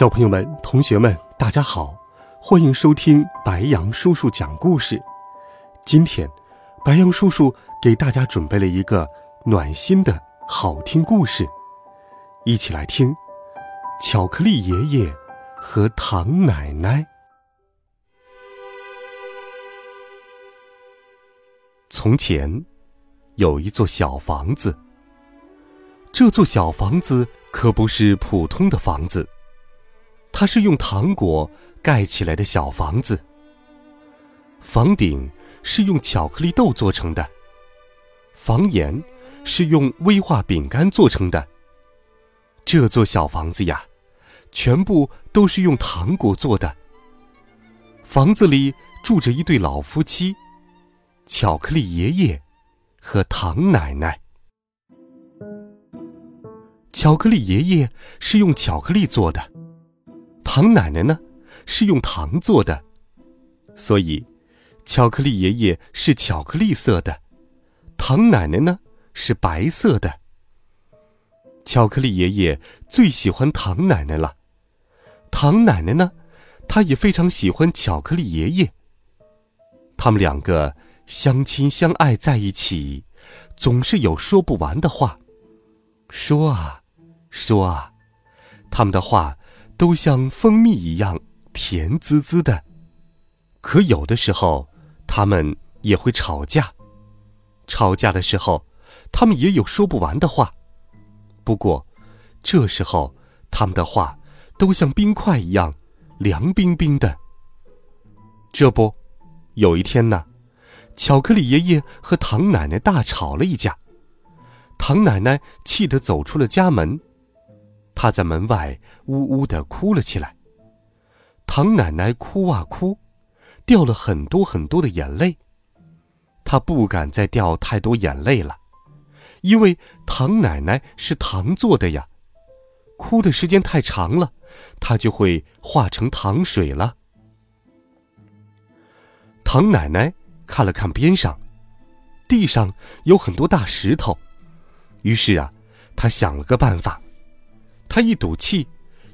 小朋友们、同学们，大家好，欢迎收听白羊叔叔讲故事。今天，白羊叔叔给大家准备了一个暖心的好听故事，一起来听《巧克力爷爷和糖奶奶》。从前，有一座小房子。这座小房子可不是普通的房子。它是用糖果盖起来的小房子，房顶是用巧克力豆做成的，房檐是用威化饼干做成的。这座小房子呀，全部都是用糖果做的。房子里住着一对老夫妻，巧克力爷爷和糖奶奶。巧克力爷爷是用巧克力做的。糖奶奶呢，是用糖做的，所以巧克力爷爷是巧克力色的，糖奶奶呢是白色的。巧克力爷爷最喜欢糖奶奶了，糖奶奶呢，她也非常喜欢巧克力爷爷。他们两个相亲相爱在一起，总是有说不完的话，说啊，说啊，他们的话。都像蜂蜜一样甜滋滋的，可有的时候他们也会吵架。吵架的时候，他们也有说不完的话。不过，这时候他们的话都像冰块一样凉冰冰的。这不，有一天呢，巧克力爷爷和唐奶奶大吵了一架，唐奶奶气得走出了家门。他在门外呜呜的哭了起来。唐奶奶哭啊哭，掉了很多很多的眼泪。她不敢再掉太多眼泪了，因为唐奶奶是糖做的呀。哭的时间太长了，她就会化成糖水了。唐奶奶看了看边上，地上有很多大石头，于是啊，她想了个办法。他一赌气，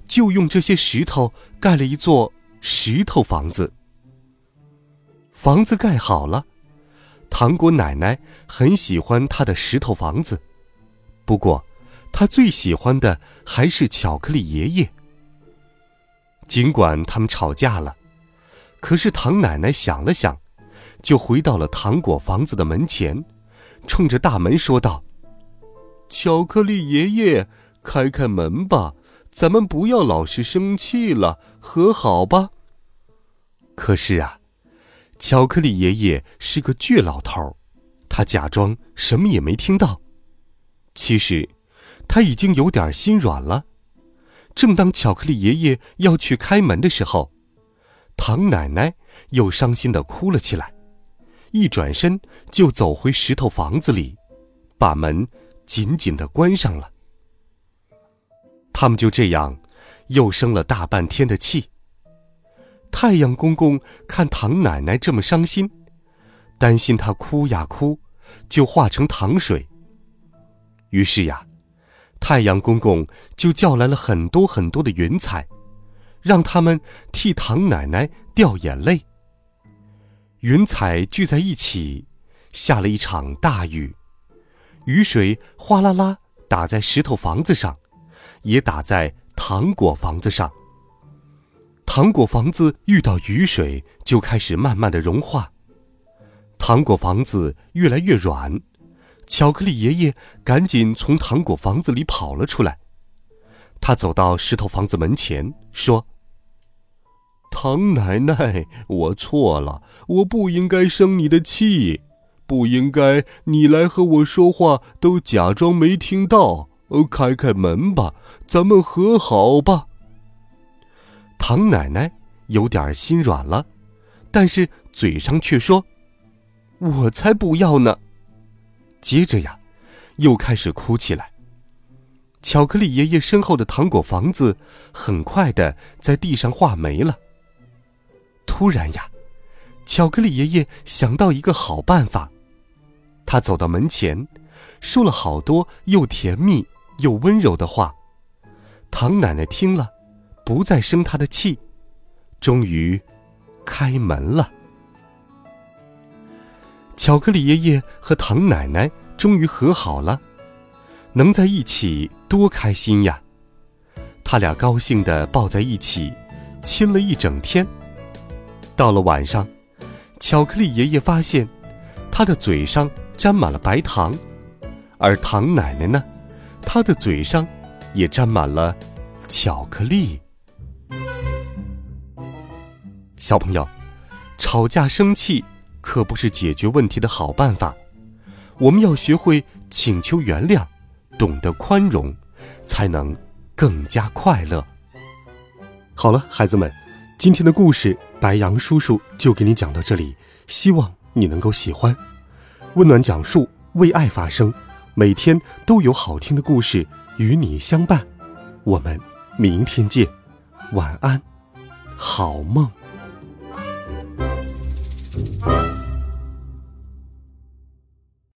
就用这些石头盖了一座石头房子。房子盖好了，糖果奶奶很喜欢她的石头房子，不过，她最喜欢的还是巧克力爷爷。尽管他们吵架了，可是糖奶奶想了想，就回到了糖果房子的门前，冲着大门说道：“巧克力爷爷。”开开门吧，咱们不要老是生气了，和好吧。可是啊，巧克力爷爷是个倔老头，他假装什么也没听到。其实，他已经有点心软了。正当巧克力爷爷要去开门的时候，唐奶奶又伤心的哭了起来，一转身就走回石头房子里，把门紧紧的关上了。他们就这样，又生了大半天的气。太阳公公看唐奶奶这么伤心，担心她哭呀哭，就化成糖水。于是呀，太阳公公就叫来了很多很多的云彩，让他们替唐奶奶掉眼泪。云彩聚在一起，下了一场大雨，雨水哗啦啦打在石头房子上。也打在糖果房子上。糖果房子遇到雨水就开始慢慢的融化，糖果房子越来越软。巧克力爷爷赶紧从糖果房子里跑了出来，他走到石头房子门前说：“唐奶奶，我错了，我不应该生你的气，不应该你来和我说话都假装没听到。”呃，开开门吧，咱们和好吧。唐奶奶有点心软了，但是嘴上却说：“我才不要呢。”接着呀，又开始哭起来。巧克力爷爷身后的糖果房子很快的在地上画没了。突然呀，巧克力爷爷想到一个好办法，他走到门前，说了好多又甜蜜又温柔的话。唐奶奶听了，不再生他的气，终于开门了。巧克力爷爷和唐奶奶终于和好了，能在一起多开心呀！他俩高兴的抱在一起，亲了一整天。到了晚上，巧克力爷爷发现他的嘴上沾满了白糖，而唐奶奶呢，他的嘴上也沾满了巧克力。小朋友，吵架生气。可不是解决问题的好办法，我们要学会请求原谅，懂得宽容，才能更加快乐。好了，孩子们，今天的故事白杨叔叔就给你讲到这里，希望你能够喜欢。温暖讲述，为爱发声，每天都有好听的故事与你相伴。我们明天见，晚安，好梦。